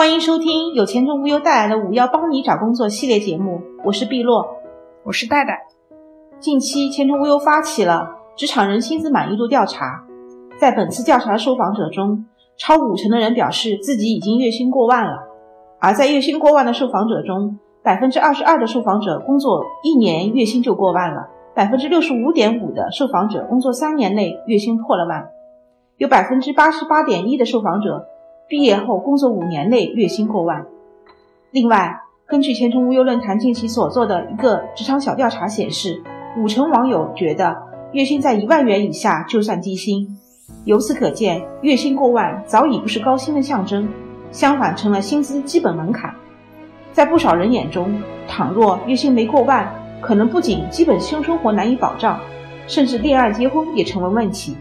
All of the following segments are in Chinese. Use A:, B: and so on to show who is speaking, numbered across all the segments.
A: 欢迎收听有钱程无忧带来的“五幺帮你找工作”系列节目，我是碧落，
B: 我是戴戴。
A: 近期，钱程无忧发起了职场人薪资满意度调查，在本次调查的受访者中，超五成的人表示自己已经月薪过万了，而在月薪过万的受访者中，百分之二十二的受访者工作一年月薪就过万了，百分之六十五点五的受访者工作三年内月薪破了万，有百分之八十八点一的受访者。毕业后工作五年内月薪过万。另外，根据前程无忧论坛近期所做的一个职场小调查显示，五成网友觉得月薪在一万元以下就算低薪。由此可见，月薪过万早已不是高薪的象征，相反成了薪资基本门槛。在不少人眼中，倘若月薪没过万，可能不仅基本性生活难以保障，甚至恋爱结婚也成为问题。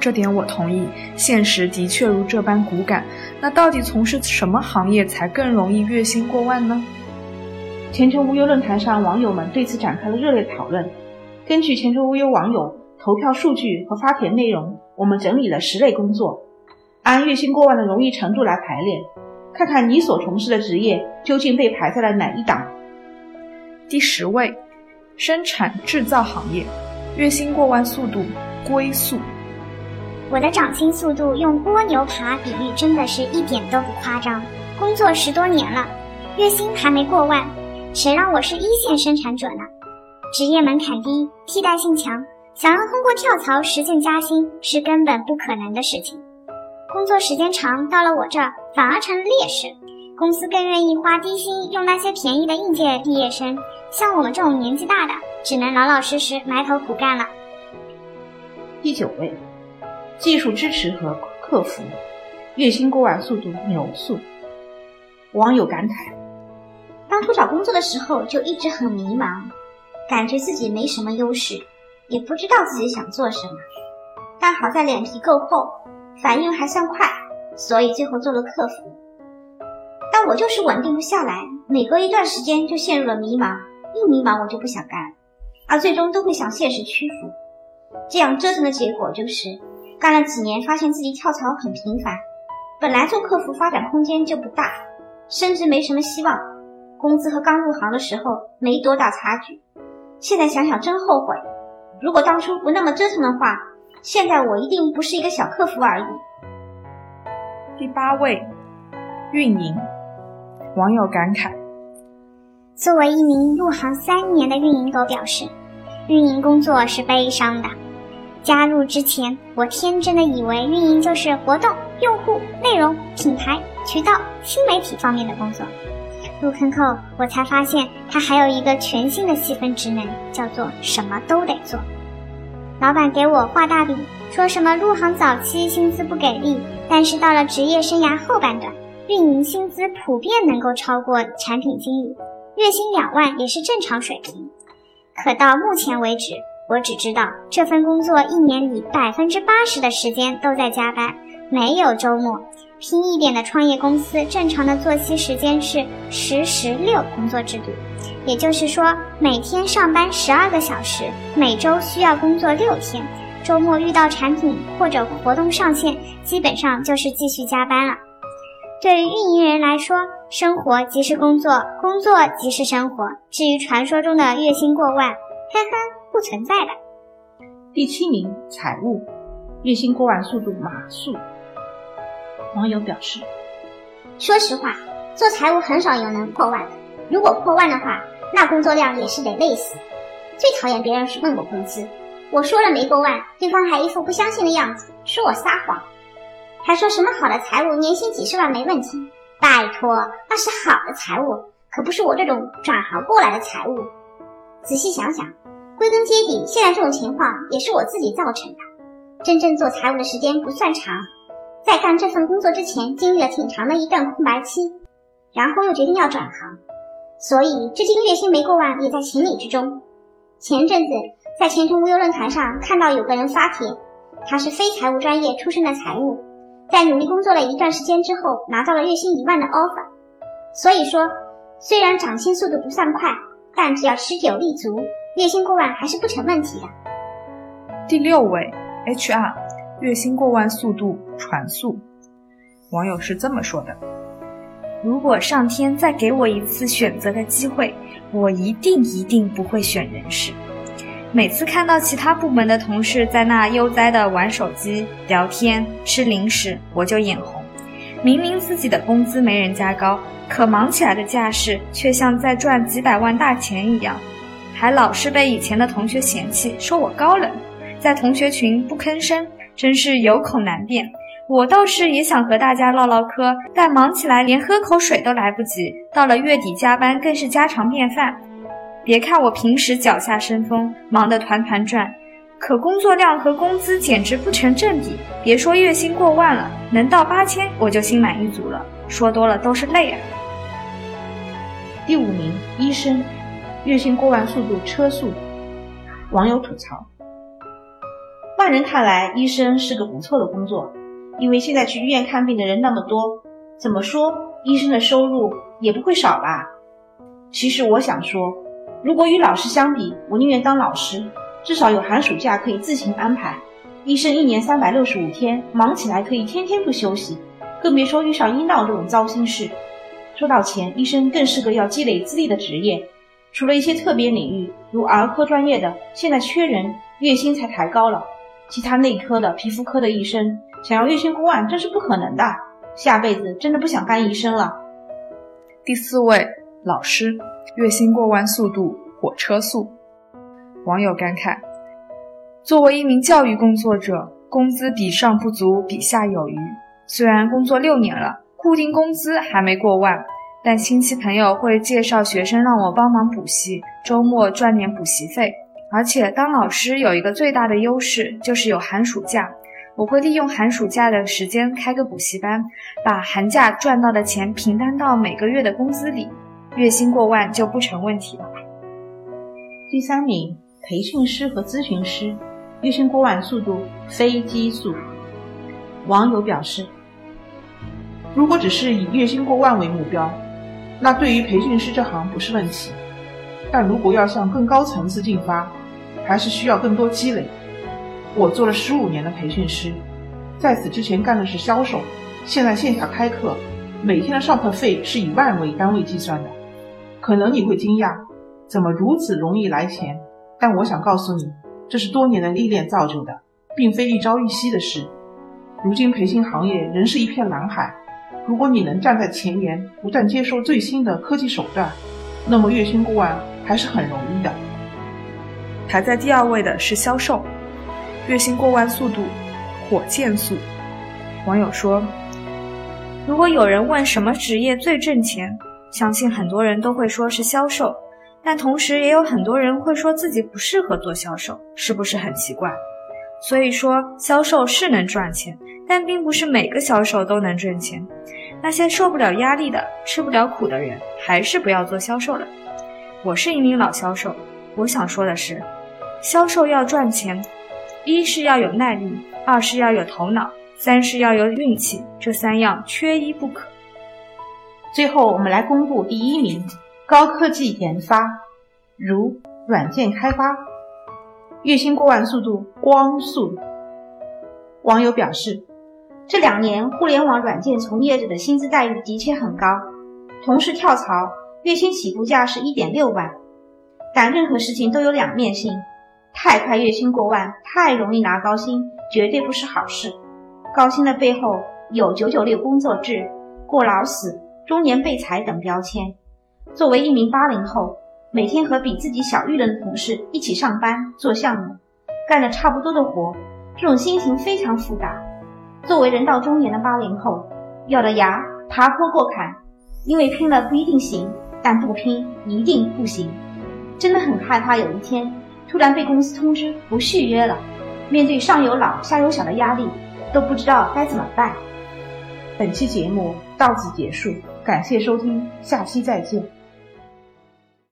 B: 这点我同意，现实的确如这般骨感。那到底从事什么行业才更容易月薪过万呢？
A: 前程无忧论坛上网友们对此展开了热烈讨论。根据前程无忧网友投票数据和发帖内容，我们整理了十类工作，按月薪过万的容易程度来排列，看看你所从事的职业究竟被排在了哪一档。
B: 第十位，生产制造行业，月薪过万速度龟速。
C: 我的涨薪速度用蜗牛爬比喻，真的是一点都不夸张。工作十多年了，月薪还没过万，谁让我是一线生产者呢？职业门槛低，替代性强，想要通过跳槽实现加薪是根本不可能的事情。工作时间长，到了我这儿反而成了劣势，公司更愿意花低薪用那些便宜的应届毕业生，像我们这种年纪大的，只能老老实实埋头苦干了。
A: 第九位。技术支持和客服，月薪过万速度牛速。网友感慨：
D: 当初找工作的时候就一直很迷茫，感觉自己没什么优势，也不知道自己想做什么。但好在脸皮够厚，反应还算快，所以最后做了客服。但我就是稳定不下来，每隔一段时间就陷入了迷茫，一迷茫我就不想干，而最终都会向现实屈服。这样折腾的结果就是。干了几年，发现自己跳槽很频繁，本来做客服发展空间就不大，甚至没什么希望，工资和刚入行的时候没多大差距。现在想想真后悔，如果当初不那么折腾的话，现在我一定不是一个小客服而已。
B: 第八位，运营网友感慨：
C: 作为一名入行三年的运营狗，表示运营工作是悲伤的。加入之前，我天真的以为运营就是活动、用户、内容、品牌、渠道、新媒体方面的工作。入坑后，我才发现它还有一个全新的细分职能，叫做什么都得做。老板给我画大饼，说什么入行早期薪资不给力，但是到了职业生涯后半段，运营薪资普遍能够超过产品经理，月薪两万也是正常水平。可到目前为止。我只知道这份工作一年里百分之八十的时间都在加班，没有周末。拼一点的创业公司正常的作息时间是十十六工作制度，也就是说每天上班十二个小时，每周需要工作六天，周末遇到产品或者活动上线，基本上就是继续加班了。对于运营人来说，生活即是工作，工作即是生活。至于传说中的月薪过万，呵呵。不存在的。
A: 第七名，财务，月薪过万速度马速。网友表示：“
D: 说实话，做财务很少有能破万的。如果破万的话，那工作量也是得累死。最讨厌别人问我工资，我说了没过万，对方还一副不相信的样子，说我撒谎，还说什么好的财务年薪几十万没问题。拜托，那是好的财务，可不是我这种转行过来的财务。仔细想想。”归根结底，现在这种情况也是我自己造成的。真正做财务的时间不算长，在干这份工作之前，经历了挺长的一段空白期，然后又决定要转行，所以至今月薪没过万也在情理之中。前阵子在前程无忧论坛上看到有个人发帖，他是非财务专业出身的财务，在努力工作了一段时间之后，拿到了月薪一万的 offer。所以说，虽然涨薪速度不算快，但只要持久立足。月薪过万还是不成问题的。
B: 第六位，HR，月薪过万速度传速。网友是这么说的：如果上天再给我一次选择的机会，我一定一定不会选人事。每次看到其他部门的同事在那悠哉的玩手机、聊天、吃零食，我就眼红。明明自己的工资没人家高，可忙起来的架势却像在赚几百万大钱一样，还老是被以前的同学嫌弃，说我高冷，在同学群不吭声，真是有口难辩。我倒是也想和大家唠唠嗑，但忙起来连喝口水都来不及，到了月底加班更是家常便饭。别看我平时脚下生风，忙得团团转，可工作量和工资简直不成正比。别说月薪过万了，能到八千我就心满意足了。说多了都是泪啊。
A: 第五名，医生，月薪过万速度车速。网友吐槽：外人看来，医生是个不错的工作。因为现在去医院看病的人那么多，怎么说医生的收入也不会少吧？其实我想说，如果与老师相比，我宁愿当老师，至少有寒暑假可以自行安排。医生一年三百六十五天，忙起来可以天天不休息，更别说遇上医闹这种糟心事。说到钱，医生更是个要积累资历的职业，除了一些特别领域，如儿科专业的，现在缺人，月薪才抬高了。其他内科的、皮肤科的医生。想要月薪过万，这是不可能的。下辈子真的不想干医生了。
B: 第四位，老师，月薪过万速度火车速。网友感慨：作为一名教育工作者，工资比上不足，比下有余。虽然工作六年了，固定工资还没过万，但亲戚朋友会介绍学生让我帮忙补习，周末赚点补习费。而且当老师有一个最大的优势，就是有寒暑假。我会利用寒暑假的时间开个补习班，把寒假赚到的钱平摊到每个月的工资里，月薪过万就不成问题了。
A: 第三名，培训师和咨询师，月薪过万速度飞机速。网友表示，
E: 如果只是以月薪过万为目标，那对于培训师这行不是问题；但如果要向更高层次进发，还是需要更多积累。我做了十五年的培训师，在此之前干的是销售，现在线下开课，每天的上课费是以万为单位计算的。可能你会惊讶，怎么如此容易来钱？但我想告诉你，这是多年的历练造就的，并非一朝一夕的事。如今培训行业仍是一片蓝海，如果你能站在前沿，不断接受最新的科技手段，那么月薪过万还是很容易的。
B: 排在第二位的是销售。月薪过万速度，火箭速。网友说：“如果有人问什么职业最挣钱，相信很多人都会说是销售。但同时也有很多人会说自己不适合做销售，是不是很奇怪？所以说，销售是能赚钱，但并不是每个销售都能挣钱。那些受不了压力的、吃不了苦的人，还是不要做销售了。我是一名老销售，我想说的是，销售要赚钱。”一是要有耐力，二是要有头脑，三是要有运气，这三样缺一不可。
A: 最后，我们来公布第一名：高科技研发，如软件开发，月薪过万速度光速。网友表示，这两年互联网软件从业者的薪资待遇的确很高，同时跳槽月薪起步价是一点六万，但任何事情都有两面性。太快月薪过万，太容易拿高薪，绝对不是好事。高薪的背后有九九六工作制、过劳死、中年被裁等标签。作为一名八零后，每天和比自己小一轮的同事一起上班做项目，干着差不多的活，这种心情非常复杂。作为人到中年的八零后，咬着牙爬坡过坎，因为拼了不一定行，但不拼一定不行。真的很害怕有一天。突然被公司通知不续约了，面对上有老下有小的压力，都不知道该怎么办。
E: 本期节目到此结束，感谢收听，下期再见。